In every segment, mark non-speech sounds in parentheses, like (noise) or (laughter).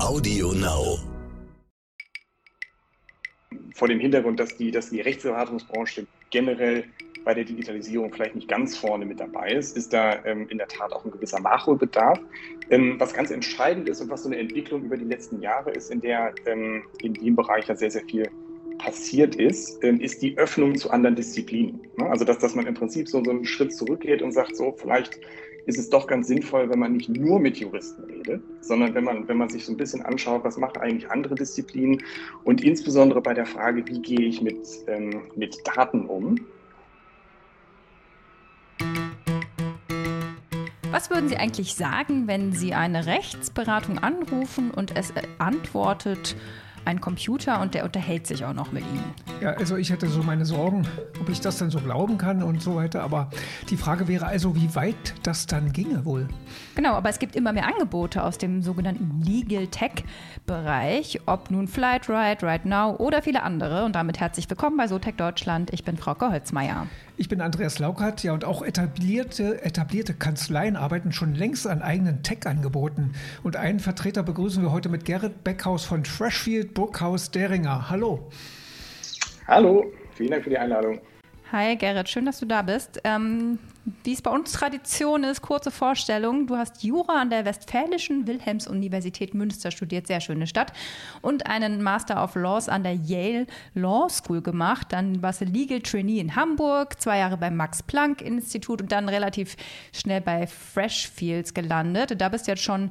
Audio Now. Vor dem Hintergrund, dass die, dass die Rechtsberatungsbranche generell bei der Digitalisierung vielleicht nicht ganz vorne mit dabei ist, ist da ähm, in der Tat auch ein gewisser Nachholbedarf. Ähm, was ganz entscheidend ist und was so eine Entwicklung über die letzten Jahre ist, in der ähm, in dem Bereich ja sehr, sehr viel passiert ist, ähm, ist die Öffnung zu anderen Disziplinen. Ne? Also dass, dass man im Prinzip so, so einen Schritt zurückgeht und sagt, so vielleicht ist es doch ganz sinnvoll, wenn man nicht nur mit Juristen redet, sondern wenn man, wenn man sich so ein bisschen anschaut, was machen eigentlich andere Disziplinen und insbesondere bei der Frage, wie gehe ich mit, ähm, mit Daten um. Was würden Sie eigentlich sagen, wenn Sie eine Rechtsberatung anrufen und es antwortet, ein Computer und der unterhält sich auch noch mit Ihnen. Ja, also ich hätte so meine Sorgen, ob ich das dann so glauben kann und so weiter. Aber die Frage wäre also, wie weit das dann ginge wohl. Genau, aber es gibt immer mehr Angebote aus dem sogenannten Legal Tech-Bereich, ob nun Flightride, Right Now oder viele andere. Und damit herzlich willkommen bei SoTech Deutschland. Ich bin Frau Holzmeier. Ich bin Andreas Laukert, ja, und auch etablierte, etablierte Kanzleien arbeiten schon längst an eigenen Tech-Angeboten. Und einen Vertreter begrüßen wir heute mit Gerrit Beckhaus von Freshfield Burghaus Deringer. Hallo. Hallo, vielen Dank für die Einladung. Hi Gerrit, schön, dass du da bist. Ähm, wie es bei uns Tradition ist, kurze Vorstellung. Du hast Jura an der Westfälischen Wilhelms-Universität Münster studiert, sehr schöne Stadt, und einen Master of Laws an der Yale Law School gemacht. Dann warst du Legal Trainee in Hamburg, zwei Jahre beim Max-Planck-Institut und dann relativ schnell bei Freshfields gelandet. Da bist du jetzt schon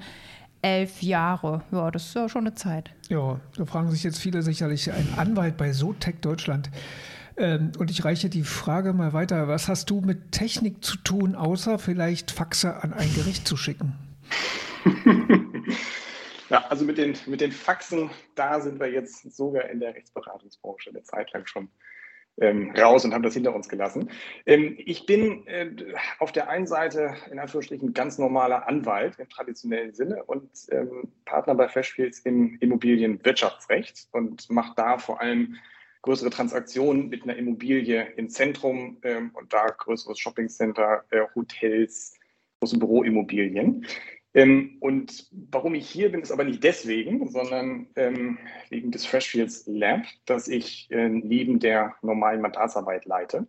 elf Jahre. Ja, das ist ja schon eine Zeit. Ja, da fragen sich jetzt viele sicherlich, ein Anwalt bei Sotec Deutschland und ich reiche die Frage mal weiter. Was hast du mit Technik zu tun, außer vielleicht Faxe an ein Gericht zu schicken? (laughs) ja, also mit den, mit den Faxen, da sind wir jetzt sogar in der Rechtsberatungsbranche eine Zeit lang schon ähm, raus und haben das hinter uns gelassen. Ähm, ich bin äh, auf der einen Seite in Anführungsstrichen ganz normaler Anwalt im traditionellen Sinne und ähm, Partner bei Freshfields im Immobilienwirtschaftsrecht und mache da vor allem größere Transaktionen mit einer Immobilie im Zentrum ähm, und da größeres Shoppingcenter, äh, Hotels, große Büroimmobilien. Ähm, und warum ich hier bin, ist aber nicht deswegen, sondern ähm, wegen des Freshfields Lab, das ich äh, neben der normalen Mandatsarbeit leite.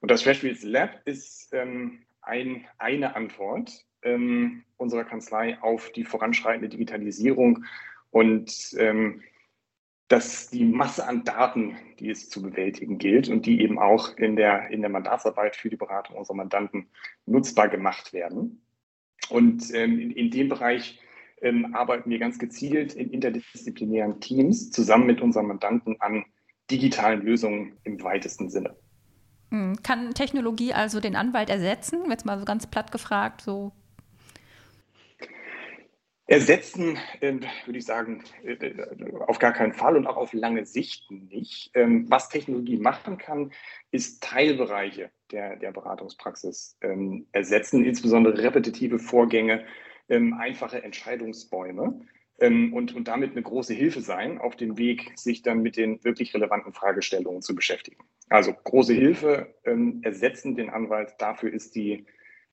Und das Freshfields Lab ist ähm, ein, eine Antwort ähm, unserer Kanzlei auf die voranschreitende Digitalisierung und ähm, dass die Masse an Daten, die es zu bewältigen gilt und die eben auch in der, in der Mandatsarbeit für die Beratung unserer Mandanten nutzbar gemacht werden. Und ähm, in, in dem Bereich ähm, arbeiten wir ganz gezielt in interdisziplinären Teams zusammen mit unseren Mandanten an digitalen Lösungen im weitesten Sinne. Hm, kann Technologie also den Anwalt ersetzen? Jetzt mal so ganz platt gefragt, so Ersetzen, äh, würde ich sagen, äh, auf gar keinen Fall und auch auf lange Sicht nicht. Ähm, was Technologie machen kann, ist Teilbereiche der, der Beratungspraxis ähm, ersetzen, insbesondere repetitive Vorgänge, ähm, einfache Entscheidungsbäume und, und damit eine große Hilfe sein auf dem Weg, sich dann mit den wirklich relevanten Fragestellungen zu beschäftigen. Also große Hilfe ersetzen den Anwalt. Dafür ist die,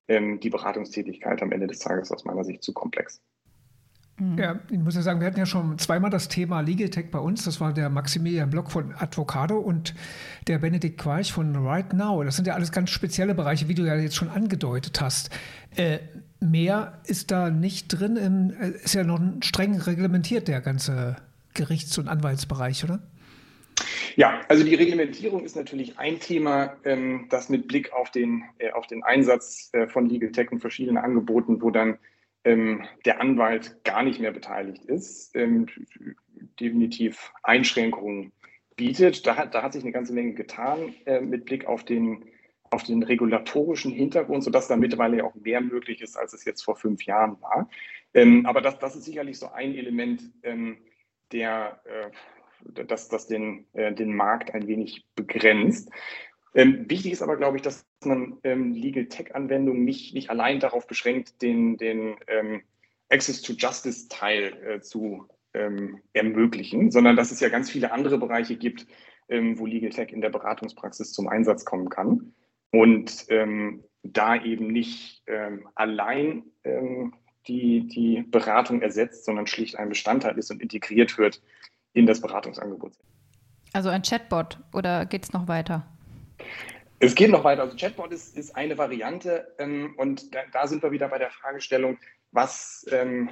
die Beratungstätigkeit am Ende des Tages aus meiner Sicht zu komplex. Mhm. Ja, ich muss ja sagen, wir hatten ja schon zweimal das Thema Legal Tech bei uns. Das war der Maximilian Block von Advocado und der Benedikt Quarch von Right Now. Das sind ja alles ganz spezielle Bereiche, wie du ja jetzt schon angedeutet hast. Äh, mehr ist da nicht drin, im, äh, ist ja noch streng reglementiert, der ganze Gerichts- und Anwaltsbereich, oder? Ja, also die Reglementierung ist natürlich ein Thema, ähm, das mit Blick auf den, äh, auf den Einsatz äh, von Legal Tech und verschiedenen Angeboten, wo dann ähm, der Anwalt gar nicht mehr beteiligt ist, ähm, definitiv Einschränkungen bietet. Da hat, da hat sich eine ganze Menge getan äh, mit Blick auf den, auf den regulatorischen Hintergrund, sodass da mittlerweile ja auch mehr möglich ist, als es jetzt vor fünf Jahren war. Ähm, aber das, das ist sicherlich so ein Element, ähm, der äh, das, das den, äh, den Markt ein wenig begrenzt. Ähm, wichtig ist aber, glaube ich, dass man ähm, Legal Tech-Anwendungen nicht, nicht allein darauf beschränkt, den, den ähm, Access to Justice Teil äh, zu ähm, ermöglichen, sondern dass es ja ganz viele andere Bereiche gibt, ähm, wo Legal Tech in der Beratungspraxis zum Einsatz kommen kann. Und ähm, da eben nicht allein die die Beratung ersetzt, sondern schlicht ein Bestandteil ist und integriert wird in das Beratungsangebot. Also ein Chatbot oder geht es noch weiter? Es geht noch weiter. Also Chatbot ist, ist eine Variante ähm, und da, da, sind wir wieder bei der Fragestellung, was, ähm,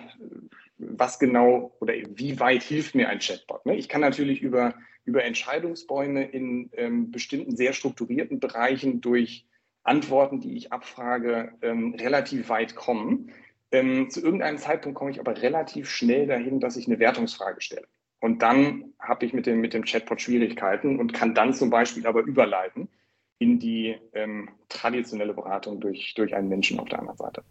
was genau oder wie weit hilft mir ein Chatbot? Ne? Ich kann natürlich über, über Entscheidungsbäume in ähm, bestimmten sehr strukturierten Bereichen durch Antworten, die ich abfrage, ähm, relativ weit kommen. Ähm, zu irgendeinem Zeitpunkt komme ich aber relativ schnell dahin, dass ich eine Wertungsfrage stelle. Und dann habe ich mit dem, mit dem Chatbot Schwierigkeiten und kann dann zum Beispiel aber überleiten in die ähm, traditionelle Beratung durch, durch einen Menschen auf der anderen Seite.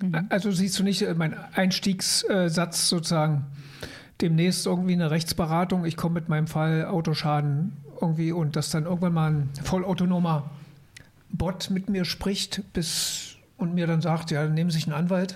Mhm. Also siehst du nicht äh, mein Einstiegssatz sozusagen demnächst irgendwie eine Rechtsberatung, ich komme mit meinem Fall Autoschaden irgendwie und dass dann irgendwann mal ein vollautonomer Bot mit mir spricht bis und mir dann sagt, ja, nehmen Sie sich einen Anwalt.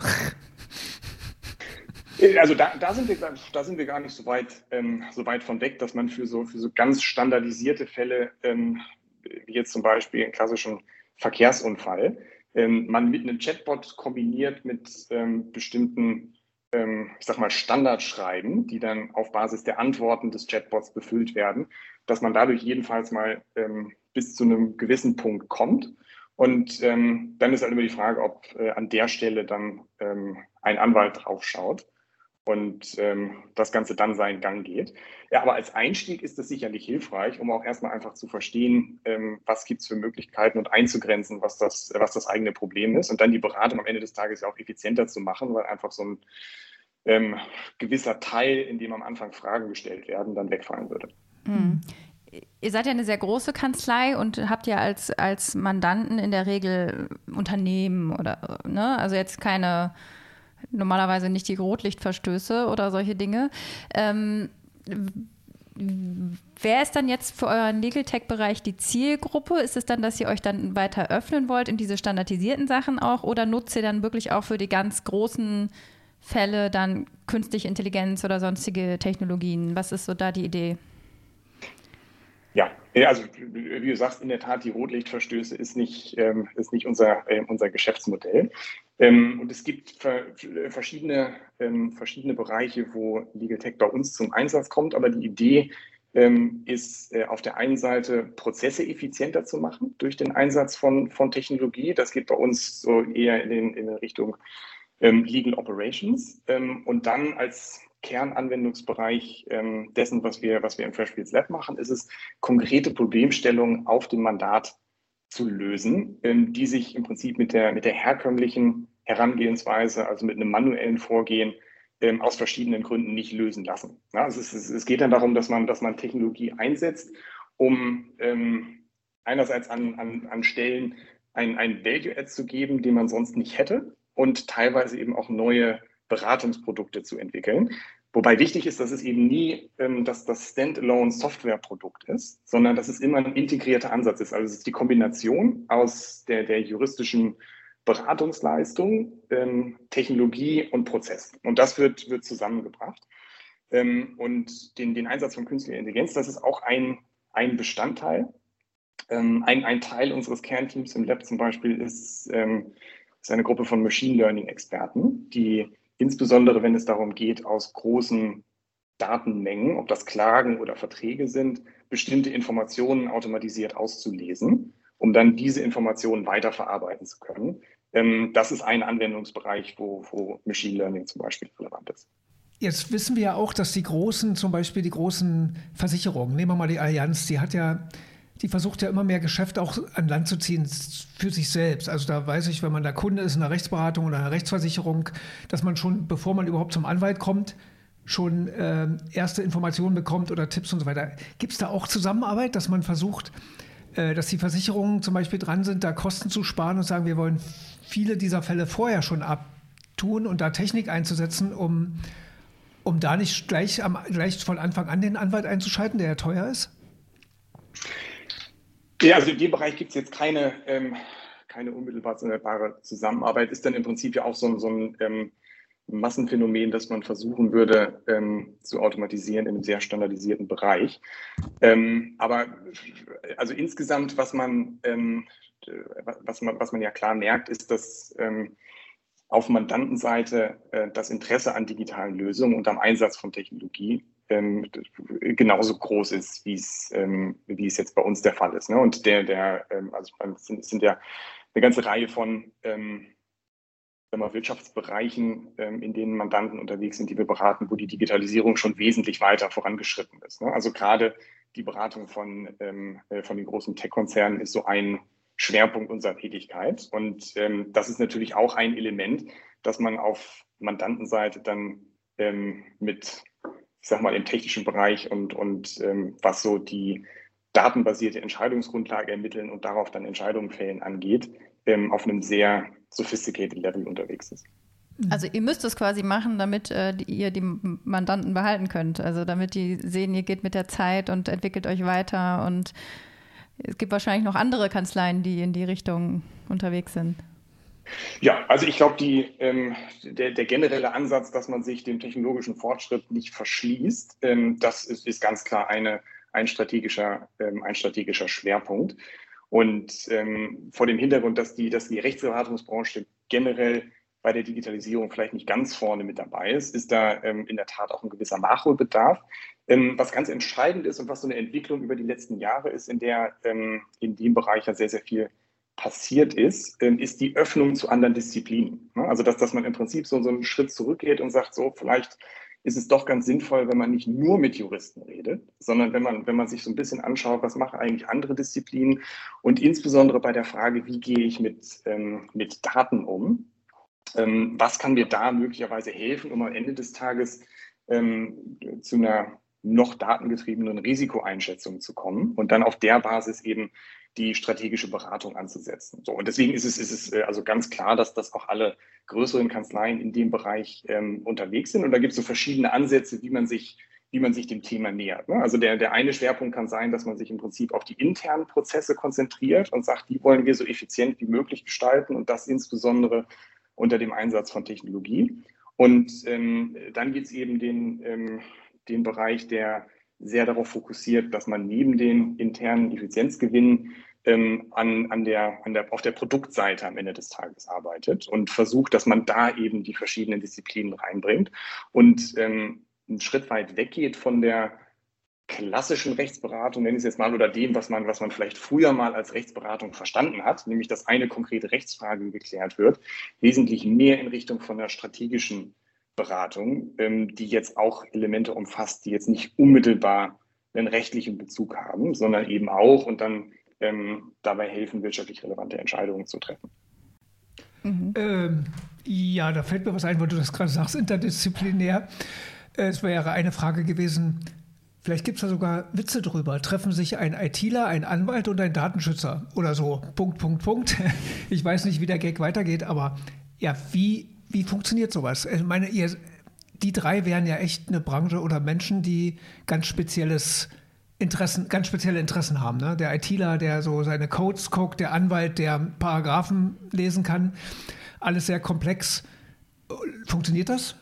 Also da, da, sind wir, da sind wir gar nicht so weit, ähm, so weit von weg, dass man für so, für so ganz standardisierte Fälle, ähm, wie jetzt zum Beispiel einen klassischen Verkehrsunfall, ähm, man mit einem Chatbot kombiniert mit ähm, bestimmten, ähm, ich sag mal, Standardschreiben, die dann auf Basis der Antworten des Chatbots befüllt werden, dass man dadurch jedenfalls mal ähm, bis zu einem gewissen Punkt kommt. Und ähm, dann ist halt immer die Frage, ob äh, an der Stelle dann ähm, ein Anwalt drauf schaut und ähm, das Ganze dann seinen Gang geht. Ja, aber als Einstieg ist das sicherlich hilfreich, um auch erstmal einfach zu verstehen, ähm, was gibt es für Möglichkeiten und einzugrenzen, was das, was das eigene Problem ist und dann die Beratung am Ende des Tages ja auch effizienter zu machen, weil einfach so ein ähm, gewisser Teil, in dem am Anfang Fragen gestellt werden, dann wegfallen würde. Mhm. Ihr seid ja eine sehr große Kanzlei und habt ja als, als Mandanten in der Regel Unternehmen oder, ne, also jetzt keine normalerweise nicht die Rotlichtverstöße oder solche Dinge. Ähm, Wer ist dann jetzt für euren Legal Tech-Bereich die Zielgruppe? Ist es dann, dass ihr euch dann weiter öffnen wollt in diese standardisierten Sachen auch oder nutzt ihr dann wirklich auch für die ganz großen Fälle dann künstliche Intelligenz oder sonstige Technologien? Was ist so da die Idee? Ja, also wie du sagst, in der Tat, die Rotlichtverstöße ist nicht, ähm, ist nicht unser, äh, unser Geschäftsmodell. Ähm, und es gibt verschiedene, ähm, verschiedene Bereiche, wo Legal Tech bei uns zum Einsatz kommt. Aber die Idee ähm, ist äh, auf der einen Seite Prozesse effizienter zu machen durch den Einsatz von, von Technologie. Das geht bei uns so eher in, den, in Richtung Legal Operations. Und dann als Kernanwendungsbereich dessen, was wir, was wir im Freshfields Lab machen, ist es, konkrete Problemstellungen auf dem Mandat zu lösen, die sich im Prinzip mit der, mit der herkömmlichen Herangehensweise, also mit einem manuellen Vorgehen, ähm, aus verschiedenen Gründen nicht lösen lassen. Ja, es, ist, es, geht dann darum, dass man, dass man Technologie einsetzt, um ähm, einerseits an, an, an Stellen ein, ein Value-Add zu geben, den man sonst nicht hätte und teilweise eben auch neue Beratungsprodukte zu entwickeln. Wobei wichtig ist, dass es eben nie ähm, dass das Standalone Softwareprodukt ist, sondern dass es immer ein integrierter Ansatz ist. Also es ist die Kombination aus der, der juristischen Beratungsleistung, ähm, Technologie und Prozess. Und das wird, wird zusammengebracht. Ähm, und den, den Einsatz von künstlicher Intelligenz, das ist auch ein, ein Bestandteil. Ähm, ein, ein Teil unseres Kernteams im Lab zum Beispiel ist, ähm, ist eine Gruppe von Machine Learning-Experten, die insbesondere wenn es darum geht, aus großen Datenmengen, ob das Klagen oder Verträge sind, bestimmte Informationen automatisiert auszulesen, um dann diese Informationen weiterverarbeiten zu können. Ähm, das ist ein Anwendungsbereich, wo, wo Machine Learning zum Beispiel relevant ist. Jetzt wissen wir ja auch, dass die großen, zum Beispiel die großen Versicherungen, nehmen wir mal die Allianz, die hat ja die versucht ja immer mehr Geschäft auch an Land zu ziehen für sich selbst. Also da weiß ich, wenn man da Kunde ist in einer Rechtsberatung oder einer Rechtsversicherung, dass man schon, bevor man überhaupt zum Anwalt kommt, schon äh, erste Informationen bekommt oder Tipps und so weiter. Gibt es da auch Zusammenarbeit, dass man versucht, dass die Versicherungen zum Beispiel dran sind, da Kosten zu sparen und sagen, wir wollen viele dieser Fälle vorher schon abtun und da Technik einzusetzen, um, um da nicht gleich, am, gleich von Anfang an den Anwalt einzuschalten, der ja teuer ist? Ja, also in dem Bereich gibt es jetzt keine, ähm, keine unmittelbare Zusammenarbeit. Ist dann im Prinzip ja auch so ein, so ein ähm, Massenphänomen, das man versuchen würde ähm, zu automatisieren in einem sehr standardisierten Bereich. Ähm, aber also insgesamt, was man, ähm, was man, was man ja klar merkt, ist, dass ähm, auf Mandantenseite äh, das Interesse an digitalen Lösungen und am Einsatz von Technologie ähm, genauso groß ist, wie es, ähm, es jetzt bei uns der Fall ist. Ne? Und der, der, also es sind, sind ja eine ganze Reihe von ähm, mal, Wirtschaftsbereichen, ähm, in denen Mandanten unterwegs sind, die wir beraten, wo die Digitalisierung schon wesentlich weiter vorangeschritten ist. Ne? Also gerade die Beratung von, ähm, äh, von den großen Tech-Konzernen ist so ein Schwerpunkt unserer Tätigkeit. Und ähm, das ist natürlich auch ein Element, dass man auf Mandantenseite dann mit, ich sag mal, im technischen Bereich und, und was so die datenbasierte Entscheidungsgrundlage ermitteln und darauf dann Entscheidungen fällen angeht, ähm, auf einem sehr sophisticated Level unterwegs ist. Also ihr müsst es quasi machen, damit äh, die, ihr die Mandanten behalten könnt. Also damit die sehen, ihr geht mit der Zeit und entwickelt euch weiter und es gibt wahrscheinlich noch andere Kanzleien, die in die Richtung unterwegs sind. Ja, also ich glaube, ähm, der, der, generelle Ansatz, dass man sich dem technologischen Fortschritt nicht verschließt, ähm, das ist, ist, ganz klar eine, ein, strategischer, ähm, ein strategischer Schwerpunkt. Und ähm, vor dem Hintergrund, dass die, dass die Rechtsberatungsbranche generell bei der Digitalisierung vielleicht nicht ganz vorne mit dabei ist, ist da ähm, in der Tat auch ein gewisser Nachholbedarf. Ähm, was ganz entscheidend ist und was so eine Entwicklung über die letzten Jahre ist, in der ähm, in dem Bereich ja sehr, sehr viel passiert ist, ähm, ist die Öffnung zu anderen Disziplinen. Ne? Also dass, dass man im Prinzip so, so einen Schritt zurückgeht und sagt, so vielleicht ist es doch ganz sinnvoll, wenn man nicht nur mit Juristen redet, sondern wenn man, wenn man sich so ein bisschen anschaut, was machen eigentlich andere Disziplinen und insbesondere bei der Frage, wie gehe ich mit, ähm, mit Daten um, ähm, was kann mir da möglicherweise helfen, um am Ende des Tages ähm, zu einer noch datengetriebenen Risikoeinschätzung zu kommen und dann auf der Basis eben die strategische Beratung anzusetzen. So, und deswegen ist es, ist es äh, also ganz klar, dass das auch alle größeren Kanzleien in dem Bereich ähm, unterwegs sind. Und da gibt es so verschiedene Ansätze, wie man sich, wie man sich dem Thema nähert. Ne? Also der, der eine Schwerpunkt kann sein, dass man sich im Prinzip auf die internen Prozesse konzentriert und sagt, die wollen wir so effizient wie möglich gestalten und das insbesondere unter dem Einsatz von Technologie. Und ähm, dann gibt es eben den, ähm, den Bereich, der sehr darauf fokussiert, dass man neben den internen Effizienzgewinnen ähm, an, an der, an der, auf der Produktseite am Ende des Tages arbeitet und versucht, dass man da eben die verschiedenen Disziplinen reinbringt und ähm, einen Schritt weit weggeht von der klassischen Rechtsberatung, nenne ich es jetzt mal, oder dem, was man, was man vielleicht früher mal als Rechtsberatung verstanden hat, nämlich dass eine konkrete Rechtsfrage geklärt wird, wesentlich mehr in Richtung von der strategischen Beratung, ähm, die jetzt auch Elemente umfasst, die jetzt nicht unmittelbar einen rechtlichen Bezug haben, sondern eben auch und dann ähm, dabei helfen, wirtschaftlich relevante Entscheidungen zu treffen. Mhm. Ähm, ja, da fällt mir was ein, weil du das gerade sagst, interdisziplinär. Äh, es wäre eine Frage gewesen, Vielleicht gibt es da sogar Witze drüber. Treffen sich ein ITler, ein Anwalt und ein Datenschützer oder so. Punkt, Punkt, Punkt. (laughs) Ich weiß nicht, wie der Gag weitergeht, aber ja, wie, wie funktioniert sowas? Ich meine, ihr, die drei wären ja echt eine Branche oder Menschen, die ganz spezielles Interessen, ganz spezielle Interessen haben. Ne? Der ITler, der so seine Codes guckt, der Anwalt, der Paragraphen lesen kann. Alles sehr komplex. Funktioniert das?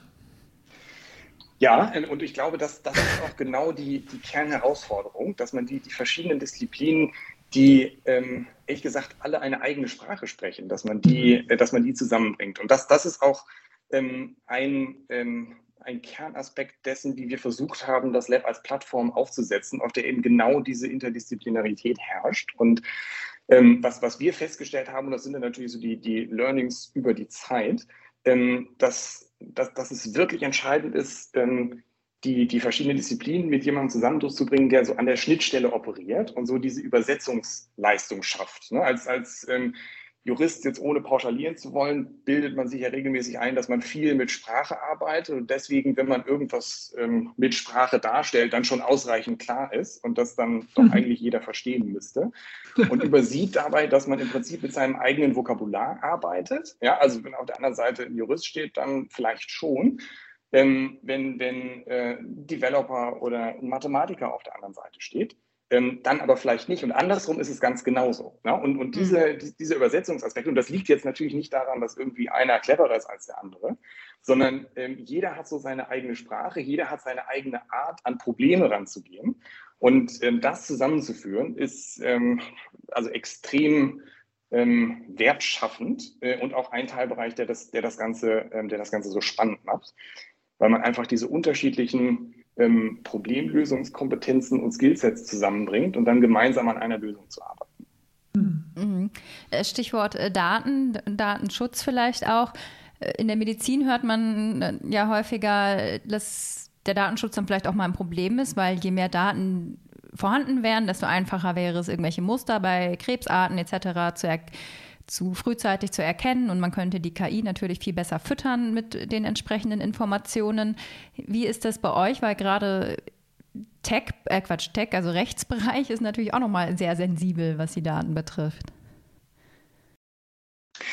Ja, und ich glaube, dass das ist auch genau die, die Kernherausforderung, dass man die, die verschiedenen Disziplinen, die ähm, ehrlich gesagt alle eine eigene Sprache sprechen, dass man die, mhm. äh, dass man die zusammenbringt. Und das, das ist auch ähm, ein, ähm, ein Kernaspekt dessen, wie wir versucht haben, das Lab als Plattform aufzusetzen, auf der eben genau diese Interdisziplinarität herrscht. Und ähm, was, was wir festgestellt haben, und das sind dann natürlich so die, die Learnings über die Zeit, ähm, dass dass, dass es wirklich entscheidend ist, ähm, die, die verschiedenen Disziplinen mit jemandem zusammen durchzubringen, der so an der Schnittstelle operiert und so diese Übersetzungsleistung schafft. Ne? Als, als ähm, Jurist, jetzt ohne pauschalieren zu wollen, bildet man sich ja regelmäßig ein, dass man viel mit Sprache arbeitet und deswegen, wenn man irgendwas ähm, mit Sprache darstellt, dann schon ausreichend klar ist und das dann doch mhm. eigentlich jeder verstehen müsste. Und übersieht dabei, dass man im Prinzip mit seinem eigenen Vokabular arbeitet. Ja, also wenn auf der anderen Seite ein Jurist steht, dann vielleicht schon. Ähm, wenn wenn äh, Developer oder ein Mathematiker auf der anderen Seite steht ähm, dann aber vielleicht nicht. Und andersrum ist es ganz genauso. Ne? Und, und diese, mhm. die, diese Übersetzungsaspekte, und das liegt jetzt natürlich nicht daran, dass irgendwie einer cleverer ist als der andere, sondern ähm, jeder hat so seine eigene Sprache, jeder hat seine eigene Art, an Probleme ranzugehen. Und ähm, das zusammenzuführen, ist ähm, also extrem ähm, wertschaffend äh, und auch ein Teilbereich, der das, der, das Ganze, ähm, der das Ganze so spannend macht, weil man einfach diese unterschiedlichen ähm, Problemlösungskompetenzen und Skillsets zusammenbringt und dann gemeinsam an einer Lösung zu arbeiten. Mhm. Äh, Stichwort äh, Daten, Datenschutz vielleicht auch. Äh, in der Medizin hört man ja häufiger, dass der Datenschutz dann vielleicht auch mal ein Problem ist, weil je mehr Daten vorhanden wären, desto einfacher wäre es, irgendwelche Muster bei Krebsarten etc. zu, zu frühzeitig zu erkennen und man könnte die KI natürlich viel besser füttern mit den entsprechenden Informationen. Wie ist das bei euch? Weil gerade Tech, äh Quatsch, Tech, also Rechtsbereich ist natürlich auch nochmal sehr sensibel, was die Daten betrifft.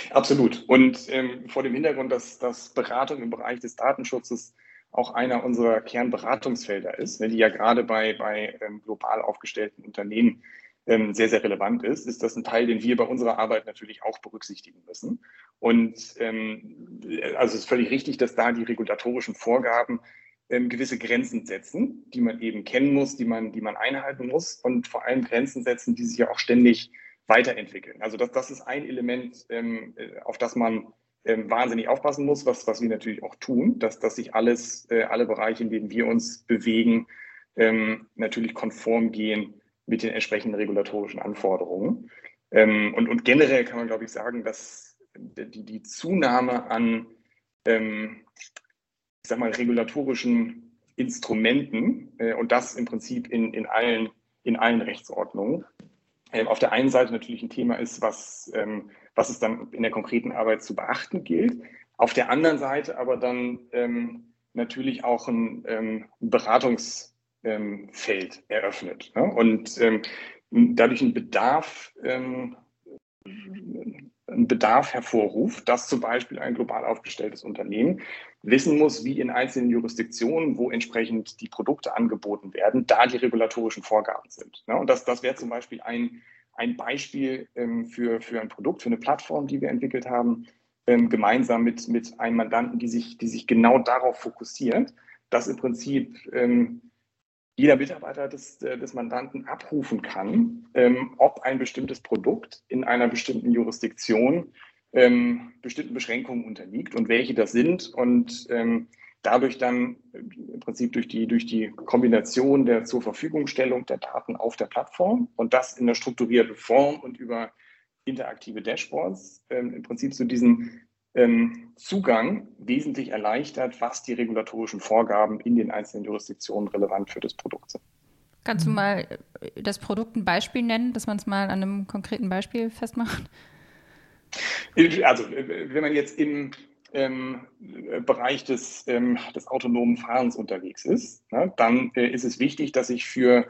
Absolut. Und ähm, vor dem Hintergrund, dass, dass Beratung im Bereich des Datenschutzes auch einer unserer Kernberatungsfelder ist, ne, die ja gerade bei, bei ähm, global aufgestellten Unternehmen sehr, sehr relevant ist, ist das ein Teil, den wir bei unserer Arbeit natürlich auch berücksichtigen müssen. Und ähm, also es ist völlig richtig, dass da die regulatorischen Vorgaben ähm, gewisse Grenzen setzen, die man eben kennen muss, die man, die man einhalten muss und vor allem Grenzen setzen, die sich ja auch ständig weiterentwickeln. Also das, das ist ein Element, ähm, äh, auf das man ähm, wahnsinnig aufpassen muss, was, was wir natürlich auch tun, dass, dass sich alles, äh, alle Bereiche, in denen wir uns bewegen, ähm, natürlich konform gehen mit den entsprechenden regulatorischen Anforderungen. Ähm, und, und generell kann man, glaube ich, sagen, dass die, die Zunahme an ähm, ich sag mal, regulatorischen Instrumenten äh, und das im Prinzip in, in, allen, in allen Rechtsordnungen. Ähm, auf der einen Seite natürlich ein Thema ist, was, ähm, was es dann in der konkreten Arbeit zu beachten gilt. Auf der anderen Seite aber dann ähm, natürlich auch ein, ähm, Beratungsfeld eröffnet ne? und ähm, dadurch ein Bedarf ähm, einen Bedarf hervorruft, dass zum Beispiel ein global aufgestelltes Unternehmen wissen muss, wie in einzelnen Jurisdiktionen, wo entsprechend die Produkte angeboten werden, da die regulatorischen Vorgaben sind. Und das, das wäre zum Beispiel ein, ein Beispiel ähm, für, für ein Produkt, für eine Plattform, die wir entwickelt haben, ähm, gemeinsam mit, mit einem Mandanten, die sich, die sich genau darauf fokussiert, dass im Prinzip ähm, jeder Mitarbeiter des, äh, des Mandanten abrufen kann, ähm, ob ein bestimmtes Produkt in einer bestimmten Jurisdiktion ähm, bestimmten Beschränkungen unterliegt und welche das sind und ähm, dadurch dann äh, im Prinzip durch die, durch die Kombination der zur Verfügungstellung der Daten auf der Plattform und das in einer strukturierten Form und über interaktive Dashboards ähm, im Prinzip zu diesen ähm, Zugang wesentlich erleichtert, was die regulatorischen Vorgaben in den einzelnen Jurisdiktionen relevant für das Produkt sind. Kannst du mal äh, das Produkt ein Beispiel nennen, dass man es mal an einem konkreten Beispiel festmacht? Also, äh, wenn man jetzt im ähm, Bereich des, ähm, des autonomen Fahrens unterwegs ist, ne, dann äh, ist es wichtig, dass ich für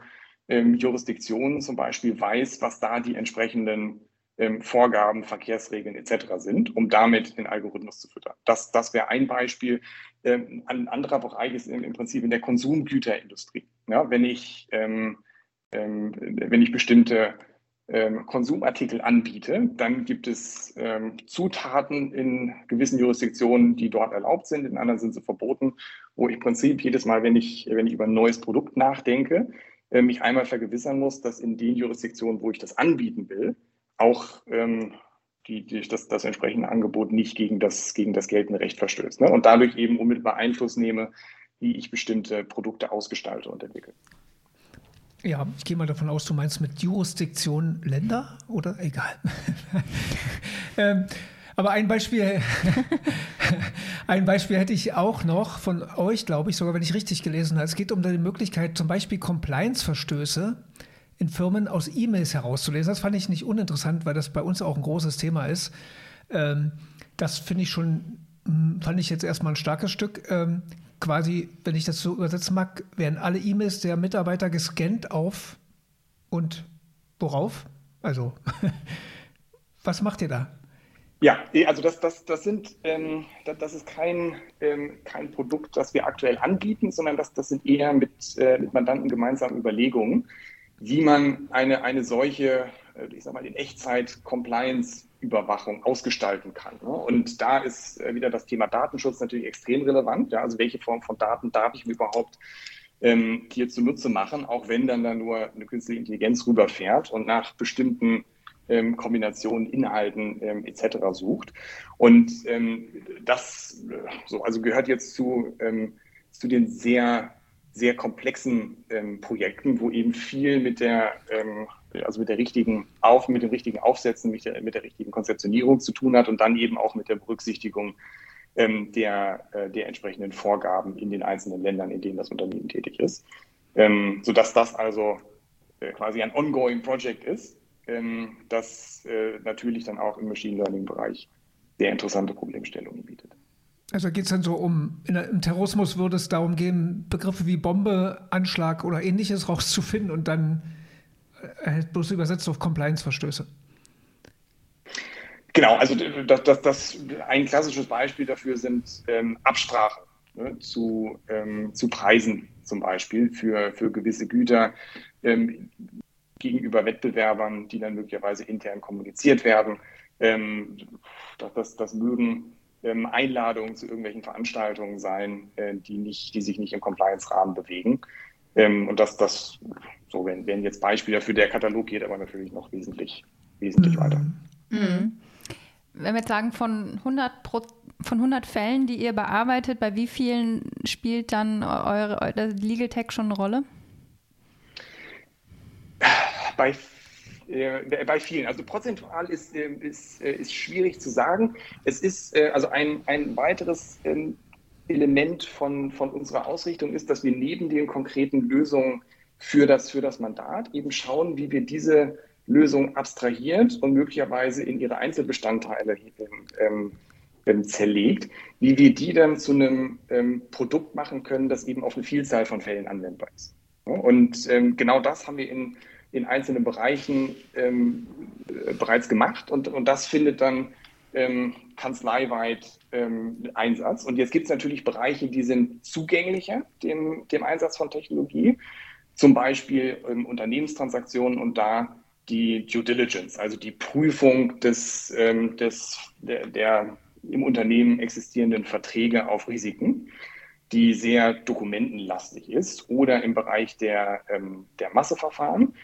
ähm, Jurisdiktionen zum Beispiel weiß, was da die entsprechenden ähm, Vorgaben, Verkehrsregeln etc. sind, um damit den Algorithmus zu füttern. Das, das wäre ein Beispiel. Ähm, ein anderer Bereich ist im, im Prinzip in der Konsumgüterindustrie. Ja, wenn, ich, ähm, ähm wenn ich bestimmte ähm, Konsumartikel anbiete, dann gibt es ähm, Zutaten in gewissen Jurisdiktionen, die dort erlaubt sind, in anderen sind sie verboten, wo ich im Prinzip jedes Mal, wenn ich, wenn ich über ein neues Produkt nachdenke, äh, mich einmal vergewissern muss, dass in den Jurisdiktionen, wo ich das anbieten will, auch ähm, die, die, das, das entsprechende Angebot nicht gegen das, gegen das geltende Recht verstößt. Ne? Und dadurch eben unmittelbar Einfluss nehme, wie ich bestimmte Produkte ausgestalte und entwickle. Ja, ich gehe mal davon aus, du meinst mit Jurisdiktion Länder oder egal. (laughs) ähm, aber ein Beispiel, (laughs) ein Beispiel hätte ich auch noch von euch, glaube ich, sogar wenn ich richtig gelesen habe. Es geht um die Möglichkeit, zum Beispiel Compliance-Verstöße in Firmen aus E-Mails herauszulesen. Das fand ich nicht uninteressant, weil das bei uns auch ein großes Thema ist. Ähm, das finde ich schon, hm, fand ich jetzt erstmal ein starkes Stück. Ähm, quasi, wenn ich das so übersetzen mag, werden alle E-Mails der Mitarbeiter gescannt auf und worauf? Also, (laughs) was macht ihr da? Ja, also das, das, das sind, ähm, das, das, ist kein, ähm, kein Produkt, das wir aktuell anbieten, sondern das, das sind eher mit, äh, mit Mandanten gemeinsam Überlegungen, wie man eine, eine solche, äh, ich sag mal, in Echtzeit Compliance-Überwachung ausgestalten kann. Ne? Und da ist äh, wieder das Thema Datenschutz natürlich extrem relevant. Ja? Also welche Form von Daten darf ich mir überhaupt ähm, hier zunutze machen, auch wenn dann da nur eine künstliche Intelligenz rüberfährt und nach bestimmten ähm, Kombinationen, Inhalten ähm, etc. sucht. Und ähm, das so, also gehört jetzt zu, ähm, zu den sehr, sehr komplexen ähm, Projekten, wo eben viel mit der, ähm, also mit der richtigen Auf, mit dem richtigen Aufsetzen, mit der, mit der richtigen Konzeptionierung zu tun hat und dann eben auch mit der Berücksichtigung der, äh, der entsprechenden Vorgaben in den einzelnen Ländern, in denen das Unternehmen tätig ist. Ähm, sodass das also äh, quasi ein ongoing Project ist ähm, das äh, natürlich dann auch im Machine Learning-Bereich sehr interessante Problemstellungen bietet. Also geht es dann so um, in, im Terrorismus würde es darum gehen, Begriffe wie Bombe, Anschlag oder ähnliches rauszufinden und dann äh, bloß übersetzt auf Compliance-Verstöße. Genau, also das, das, das, ein klassisches Beispiel dafür sind ähm, Absprachen ne, zu, ähm, zu Preisen zum Beispiel für, für gewisse Güter. Ähm, gegenüber Wettbewerbern, die dann möglicherweise intern kommuniziert werden. Ähm, das, das, das mögen ähm, Einladungen zu irgendwelchen Veranstaltungen sein, äh, die, nicht, die sich nicht im Compliance-Rahmen bewegen. Ähm, und das, das so wenn, wenn jetzt Beispiele dafür, der Katalog geht aber natürlich noch wesentlich, wesentlich mhm. weiter. Mhm. Wenn wir jetzt sagen, von 100, Pro, von 100 Fällen, die ihr bearbeitet, bei wie vielen spielt dann eure, eure Legal Tech schon eine Rolle? Bei, äh, bei vielen. Also prozentual ist, äh, ist, äh, ist schwierig zu sagen. Es ist äh, also ein, ein weiteres ähm, Element von, von unserer Ausrichtung ist, dass wir neben den konkreten Lösungen für das, für das Mandat eben schauen, wie wir diese Lösung abstrahiert und möglicherweise in ihre Einzelbestandteile ähm, ähm, zerlegt, wie wir die dann zu einem ähm, Produkt machen können, das eben auf eine Vielzahl von Fällen anwendbar ist. Und ähm, genau das haben wir in, in einzelnen Bereichen ähm, äh, bereits gemacht und, und das findet dann ähm, kanzleiweit ähm, Einsatz. Und jetzt gibt es natürlich Bereiche, die sind zugänglicher dem, dem Einsatz von Technologie, zum Beispiel ähm, Unternehmenstransaktionen und da die Due Diligence, also die Prüfung des, ähm, des, der, der im Unternehmen existierenden Verträge auf Risiken die sehr dokumentenlastig ist, oder im Bereich der, ähm, der Masseverfahren.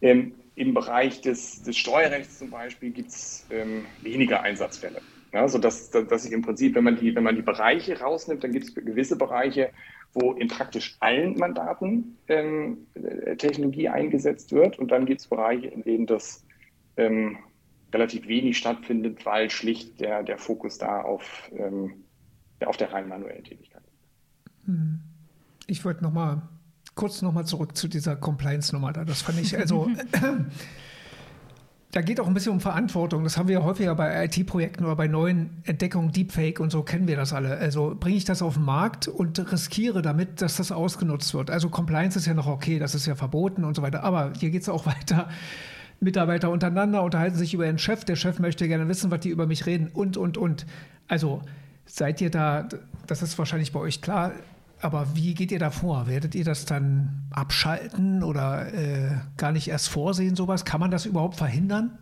Ähm, Im Bereich des, des Steuerrechts zum Beispiel gibt es ähm, weniger Einsatzfälle. Ja, sodass dass ich im Prinzip, wenn man die, wenn man die Bereiche rausnimmt, dann gibt es gewisse Bereiche, wo in praktisch allen Mandaten ähm, äh, Technologie eingesetzt wird. Und dann gibt es Bereiche, in denen das ähm, relativ wenig stattfindet, weil schlicht der, der Fokus da auf, ähm, auf der rein manuellen Tätigkeit hm. Ich wollte noch mal kurz noch mal zurück zu dieser Compliance-Nummer da. Das fand ich also. (laughs) da geht auch ein bisschen um Verantwortung. Das haben wir ja häufiger bei IT-Projekten oder bei neuen Entdeckungen, Deepfake und so kennen wir das alle. Also bringe ich das auf den Markt und riskiere damit, dass das ausgenutzt wird. Also Compliance ist ja noch okay, das ist ja verboten und so weiter. Aber hier geht es auch (laughs) weiter. Mitarbeiter untereinander unterhalten sich über ihren Chef. Der Chef möchte gerne wissen, was die über mich reden und, und, und. Also seid ihr da, das ist wahrscheinlich bei euch klar, aber wie geht ihr da vor? Werdet ihr das dann abschalten oder äh, gar nicht erst vorsehen, sowas? Kann man das überhaupt verhindern?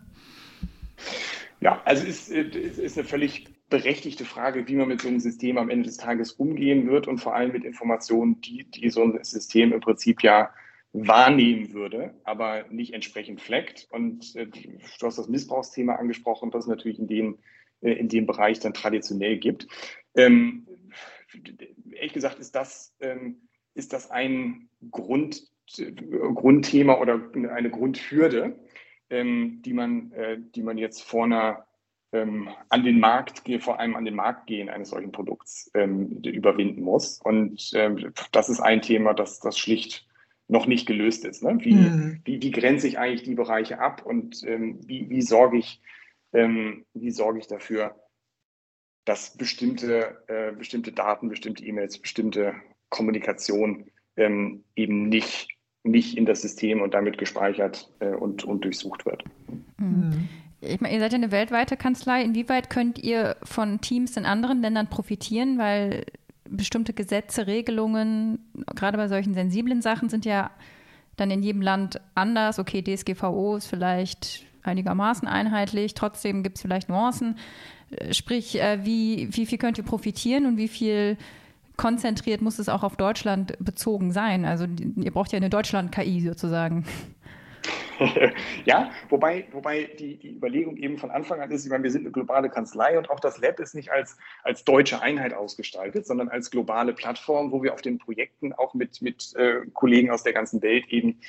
Ja, also es ist, ist eine völlig berechtigte Frage, wie man mit so einem System am Ende des Tages umgehen wird und vor allem mit Informationen, die, die so ein System im Prinzip ja wahrnehmen würde, aber nicht entsprechend fleckt. Und äh, du hast das Missbrauchsthema angesprochen, das es natürlich in dem, äh, in dem Bereich dann traditionell gibt. Ähm, ehrlich gesagt ist das, ähm, ist das ein Grund, Grundthema oder eine Grundhürde, ähm, die, man, äh, die man jetzt vor einer ähm, an den Markt, vor allem an den Markt gehen eines solchen Produkts überwinden muss. Und das ist ein Thema, das, das schlicht noch nicht gelöst ist. Ne? Wie, mhm. wie, wie grenze ich eigentlich die Bereiche ab und ähm, wie, wie sorge ich, ähm, wie sorge ich dafür, dass bestimmte, äh, bestimmte Daten, bestimmte E-Mails, bestimmte Kommunikation ähm, eben nicht, nicht in das System und damit gespeichert äh, und, und durchsucht wird. Mhm. Ich meine, ihr seid ja eine weltweite Kanzlei. Inwieweit könnt ihr von Teams in anderen Ländern profitieren? Weil bestimmte Gesetze, Regelungen, gerade bei solchen sensiblen Sachen, sind ja dann in jedem Land anders. Okay, DSGVO ist vielleicht einigermaßen einheitlich, trotzdem gibt es vielleicht Nuancen. Sprich, äh, wie, wie viel könnt ihr profitieren und wie viel konzentriert muss es auch auf Deutschland bezogen sein? Also ihr braucht ja eine Deutschland-KI sozusagen. (laughs) ja, wobei, wobei die, die Überlegung eben von Anfang an ist, ich meine, wir sind eine globale Kanzlei und auch das Lab ist nicht als, als deutsche Einheit ausgestaltet, sondern als globale Plattform, wo wir auf den Projekten auch mit, mit äh, Kollegen aus der ganzen Welt eben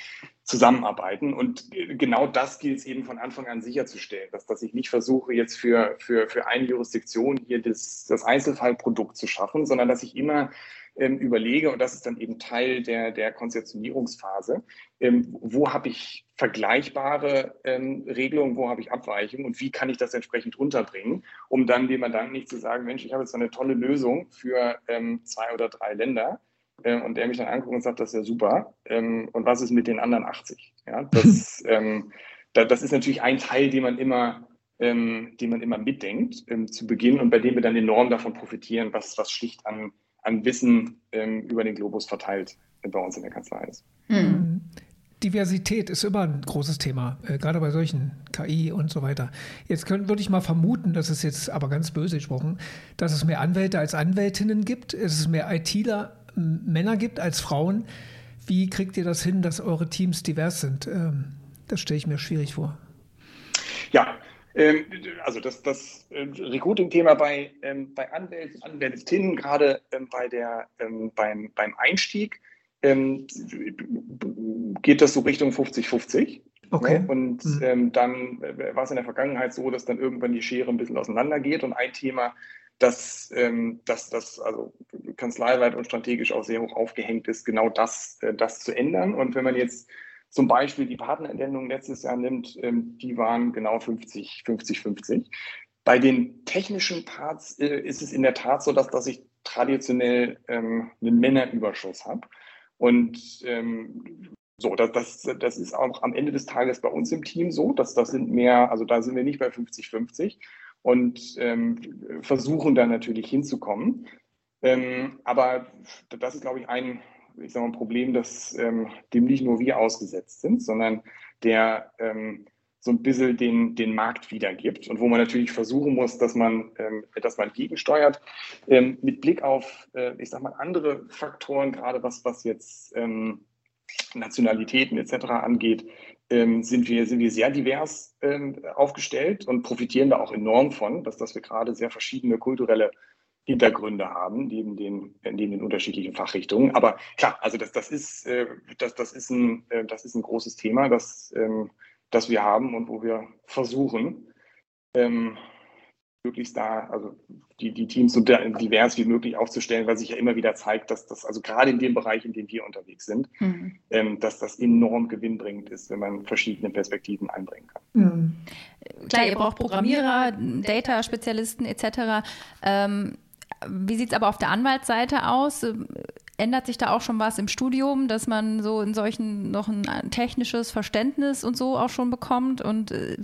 zusammenarbeiten. Und genau das gilt es eben von Anfang an sicherzustellen, dass, dass ich nicht versuche, jetzt für, für, für eine Jurisdiktion hier das, das Einzelfallprodukt zu schaffen, sondern dass ich immer ähm, überlege, und das ist dann eben Teil der, der Konzeptionierungsphase, ähm, wo habe ich vergleichbare ähm, Regelungen, wo habe ich Abweichungen und wie kann ich das entsprechend unterbringen, um dann dem Mandanten nicht zu sagen, Mensch, ich habe jetzt eine tolle Lösung für ähm, zwei oder drei Länder äh, und der mich dann anguckt und sagt, das ist ja super ähm, und was ist mit den anderen 80? Ja, das, (laughs) ähm, da, das ist natürlich ein Teil, den man immer ähm, den man immer mitdenkt ähm, zu Beginn und bei dem wir dann enorm davon profitieren, was, was schlicht an an Wissen ähm, über den Globus verteilt bei uns in der Kanzlei ist. Mhm. Diversität ist immer ein großes Thema, äh, gerade bei solchen KI und so weiter. Jetzt können, würde ich mal vermuten, das ist jetzt aber ganz böse gesprochen, dass es mehr Anwälte als Anwältinnen gibt, es mehr ITler Männer gibt als Frauen. Wie kriegt ihr das hin, dass eure Teams divers sind? Ähm, das stelle ich mir schwierig vor. Ja, ähm, also das, das äh, Recruiting-Thema bei, ähm, bei Anwälten, Anwältinnen, gerade ähm, bei der, ähm, beim, beim Einstieg, ähm, geht das so Richtung 50-50. Okay. Ne? Und mhm. Ähm, dann äh, war es in der Vergangenheit so, dass dann irgendwann die Schere ein bisschen auseinandergeht und ein Thema, das, das, das also kanzleiweit und strategisch auch sehr hoch aufgehängt ist, genau das, äh, das zu ändern. Und wenn man jetzt zum Beispiel die Partnerentendung letztes Jahr nimmt, ähm, die waren genau 50, 50, 50. Bei den technischen Parts äh, ist es in der Tat so, dass, dass ich traditionell ähm, einen Männerüberschuss habe. Und ähm, so, das, das, das ist auch am Ende des Tages bei uns im Team so, dass das sind mehr, also da sind wir nicht bei 50-50 und ähm, versuchen da natürlich hinzukommen. Ähm, aber das ist, glaube ich, ein, ich sage mal, Problem, das ähm, dem nicht nur wir ausgesetzt sind, sondern der ähm, so ein bisschen den, den Markt wiedergibt und wo man natürlich versuchen muss, dass man, ähm, dass man gegensteuert. Ähm, mit Blick auf, äh, ich sage mal, andere Faktoren, gerade was, was jetzt Nationalitäten etc. angeht, ähm, sind, wir, sind wir sehr divers aufgestellt und profitieren da auch enorm von, dass, dass wir gerade sehr verschiedene kulturelle Hintergründe haben, neben den, neben den unterschiedlichen Fachrichtungen. Aber klar, also das, das, ist, äh, das, das, ist, ein, äh, das ist ein großes Thema, das, ähm, das wir haben und wo wir versuchen, ähm, möglichst da, also die, die Teams so divers wie möglich aufzustellen, weil sich ja immer wieder zeigt, dass das, also gerade in dem Bereich, in dem wir unterwegs sind, mhm. ähm, dass das enorm gewinnbringend ist, wenn man verschiedene Perspektiven einbringen kann. Mhm. Klar, ihr braucht Programmierer, Data-Spezialisten etc. Ähm, wie sieht es aber auf der Anwaltsseite aus? Ändert sich da auch schon was im Studium, dass man so in solchen noch ein technisches Verständnis und so auch schon bekommt? Und äh,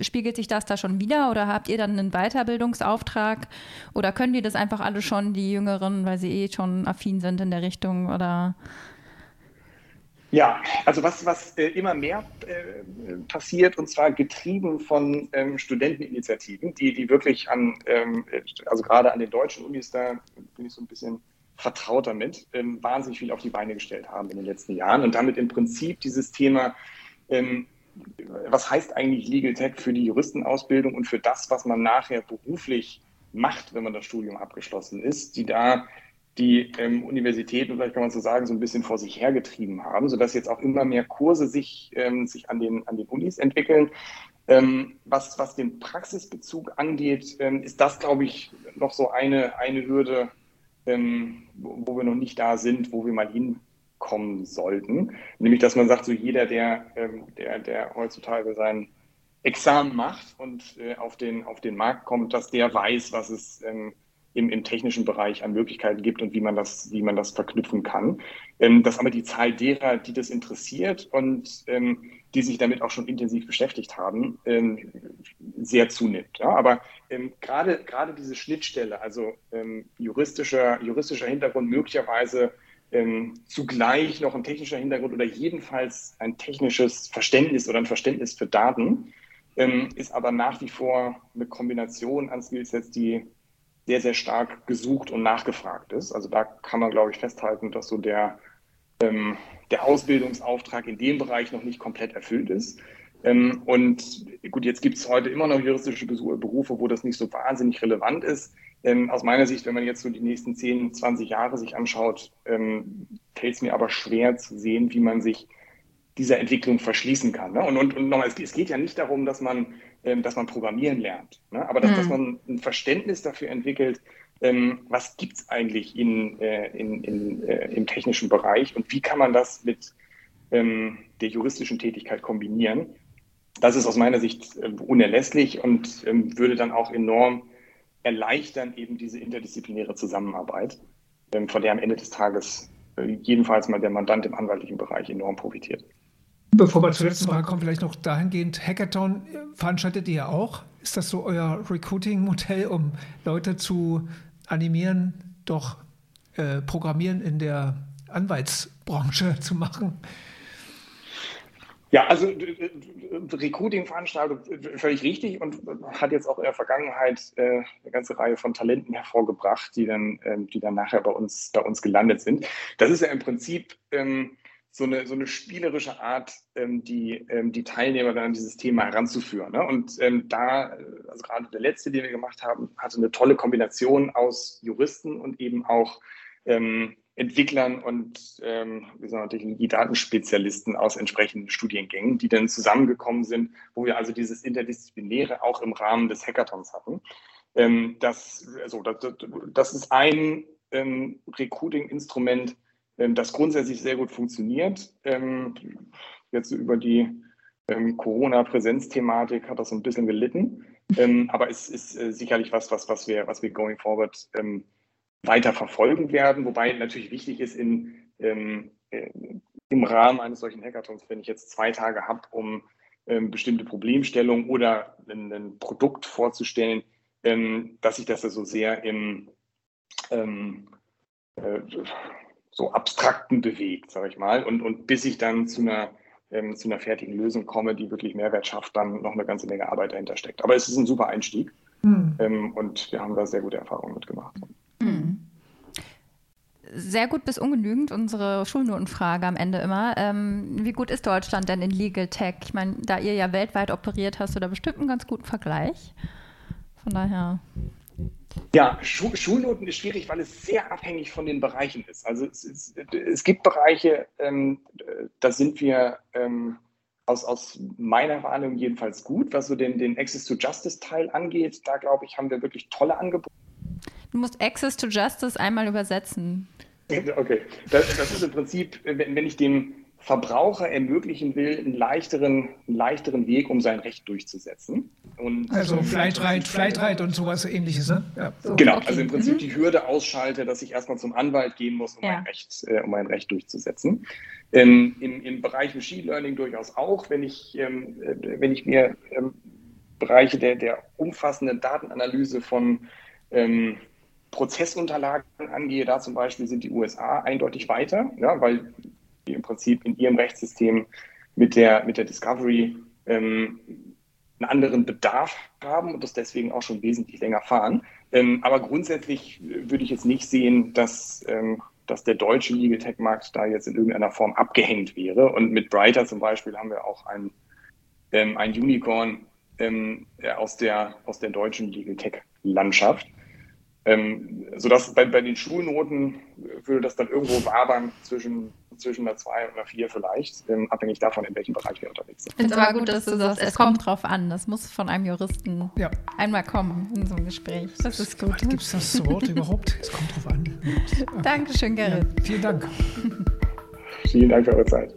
spiegelt sich das da schon wieder? Oder habt ihr dann einen Weiterbildungsauftrag? Oder können die das einfach alle schon, die Jüngeren, weil sie eh schon affin sind in der Richtung? Oder ja, also was, was äh, immer mehr äh, passiert, und zwar getrieben von ähm, Studenteninitiativen, die, die wirklich an, ähm, also gerade an den deutschen Unis, da bin ich so ein bisschen vertraut damit, ähm, wahnsinnig viel auf die Beine gestellt haben in den letzten Jahren und damit im Prinzip dieses Thema, ähm, was heißt eigentlich Legal Tech für die Juristenausbildung und für das, was man nachher beruflich macht, wenn man das Studium abgeschlossen ist, die da die ähm, Universitäten, vielleicht kann man so sagen, so ein bisschen vor sich hergetrieben haben, sodass jetzt auch immer mehr Kurse sich, ähm, sich an, den, an den Unis entwickeln. Ähm, was, was den Praxisbezug angeht, ähm, ist das, glaube ich, noch so eine, eine Hürde, ähm, wo, wir noch nicht da sind, wo wir mal hinkommen sollten. Nämlich, dass man sagt, so jeder, der, ähm, der, der heutzutage sein Examen macht und äh, auf, den, auf den Markt kommt, dass der weiß, was es im, im technischen Bereich an Möglichkeiten gibt und wie man das, wie man das verknüpfen kann. Ähm, dass aber die Zahl derer, die das interessiert und ähm, die sich damit auch schon intensiv beschäftigt haben, ähm, sehr zunimmt. Ja? Aber ähm, gerade, gerade diese Schnittstelle, also ähm, juristischer, juristischer Hintergrund, möglicherweise ähm, zugleich noch ein technischer Hintergrund oder jedenfalls ein technisches Verständnis oder ein Verständnis für Daten, ähm, ist aber nach wie vor eine Kombination an Skillsets, die sehr, sehr stark gesucht und nachgefragt ist. Also da kann man, glaube ich, festhalten, dass so der, ähm, der Ausbildungsauftrag in dem Bereich noch nicht komplett erfüllt ist. Ähm, und gut, jetzt gibt es heute immer noch juristische Berufe, wo das nicht so wahnsinnig relevant ist. Ähm, aus meiner Sicht, wenn man jetzt so die nächsten 10, 20 Jahre sich anschaut, ähm, fällt es mir aber schwer zu sehen, wie man sich dieser Entwicklung verschließen kann. Ne? Und, und, und nochmal, es, es, geht ja nicht darum, dass man, ähm, dass man programmieren lernt, ne? aber dass, mhm. dass man ein Verständnis dafür entwickelt, ähm, was gibt es eigentlich in, äh, in, in, äh, im technischen Bereich und wie kann man das mit ähm, der juristischen Tätigkeit kombinieren. Das ist aus meiner Sicht äh, unerlässlich und ähm, würde dann auch enorm erleichtern eben diese interdisziplinäre Zusammenarbeit, ähm, von der am Ende des Tages äh, jedenfalls mal der Mandant im anwaltlichen Bereich enorm profitiert. Bevor wir zur letzten Frage kommen, vielleicht noch dahingehend, Hackathon äh, veranstaltet ihr auch? Ist das so euer Recruiting-Modell, um Leute zu animieren, doch äh, Programmieren in der Anwaltsbranche (laughs) zu machen? Ja, also Recruiting-Veranstaltung völlig richtig und hat jetzt auch in der Vergangenheit äh, eine ganze Reihe von Talenten hervorgebracht, die dann, ähm, die dann nachher bei uns, bei uns gelandet sind. Das ist ja im Prinzip ähm, so, eine, so eine spielerische Art, ähm, die, ähm, die Teilnehmer dann an dieses Thema heranzuführen. Ne? Und ähm, da, also gerade der letzte, den wir gemacht haben, hatte eine tolle Kombination aus Juristen und eben auch ähm, Entwicklern und ähm, Technologie-Datenspezialisten aus entsprechenden Studiengängen, die dann zusammengekommen sind, wo wir also dieses Interdisziplinäre auch im Rahmen des Hackathons hatten. Ähm, das, also, das, das ist ein ähm, Recruiting-Instrument, das grundsätzlich sehr gut funktioniert. Ähm, jetzt über die ähm, Corona-Präsenzthematik hat das so ein bisschen gelitten, ähm, aber es ist äh, sicherlich was, was, was, wir, was wir going forward ähm, weiter verfolgen werden, wobei natürlich wichtig ist, in, ähm, äh, im Rahmen eines solchen Hackathons, wenn ich jetzt zwei Tage habe, um ähm, bestimmte Problemstellungen oder ein, ein Produkt vorzustellen, ähm, dass sich das also sehr im ähm, äh, so abstrakten bewegt, sage ich mal, und, und bis ich dann zu einer ähm, zu einer fertigen Lösung komme, die wirklich Mehrwert schafft, dann noch eine ganze Menge Arbeit dahinter steckt. Aber es ist ein super Einstieg mhm. ähm, und wir haben da sehr gute Erfahrungen mitgemacht. Mhm. Sehr gut bis ungenügend, unsere Schulnotenfrage am Ende immer. Ähm, wie gut ist Deutschland denn in Legal Tech? Ich meine, da ihr ja weltweit operiert, hast du da bestimmt einen ganz guten Vergleich. Von daher. Ja, Schu Schulnoten ist schwierig, weil es sehr abhängig von den Bereichen ist. Also es, es, es gibt Bereiche, ähm, da sind wir ähm, aus, aus meiner Wahrnehmung jedenfalls gut, was so den, den Access to Justice Teil angeht. Da glaube ich, haben wir wirklich tolle Angebote. Du musst Access to Justice einmal übersetzen. (laughs) Okay, das, das ist im Prinzip, wenn, ich dem Verbraucher ermöglichen will, einen leichteren, einen leichteren Weg, um sein Recht durchzusetzen. Und also Flightride, Flightride und sowas ähnliches, ne? Ja. So, genau, okay. also im Prinzip mhm. die Hürde ausschalte, dass ich erstmal zum Anwalt gehen muss, um, ja. mein, Recht, äh, um mein Recht durchzusetzen. Ähm, im, Im Bereich Machine Learning durchaus auch, wenn ich, ähm, äh, wenn ich mir ähm, Bereiche der, der umfassenden Datenanalyse von ähm, Prozessunterlagen angehe, da zum Beispiel sind die USA eindeutig weiter, ja, weil die im Prinzip in ihrem Rechtssystem mit der, mit der Discovery ähm, einen anderen Bedarf haben und das deswegen auch schon wesentlich länger fahren. Ähm, aber grundsätzlich würde ich jetzt nicht sehen, dass, ähm, dass der deutsche Legal Tech Markt da jetzt in irgendeiner Form abgehängt wäre. Und mit Brighter zum Beispiel haben wir auch ein, ähm, ein Unicorn ähm, aus, der, aus der deutschen Legal Tech Landschaft. Ähm, sodass bei, bei den Schulnoten würde das dann irgendwo wabern zwischen, zwischen einer 2 und einer 4 vielleicht, ähm, abhängig davon, in welchem Bereich wir unterwegs sind. Ich finde es aber gut, dass du sagst, es kommt drauf an. Das muss von einem Juristen ja. einmal kommen in so einem Gespräch. Das ist gut. Gibt es das Wort überhaupt? Es kommt drauf an. (laughs) Dankeschön, Gerrit. Ja, vielen Dank. Vielen Dank für eure Zeit.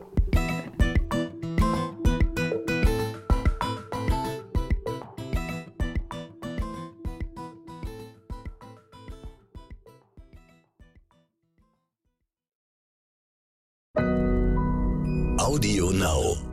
Audio Now.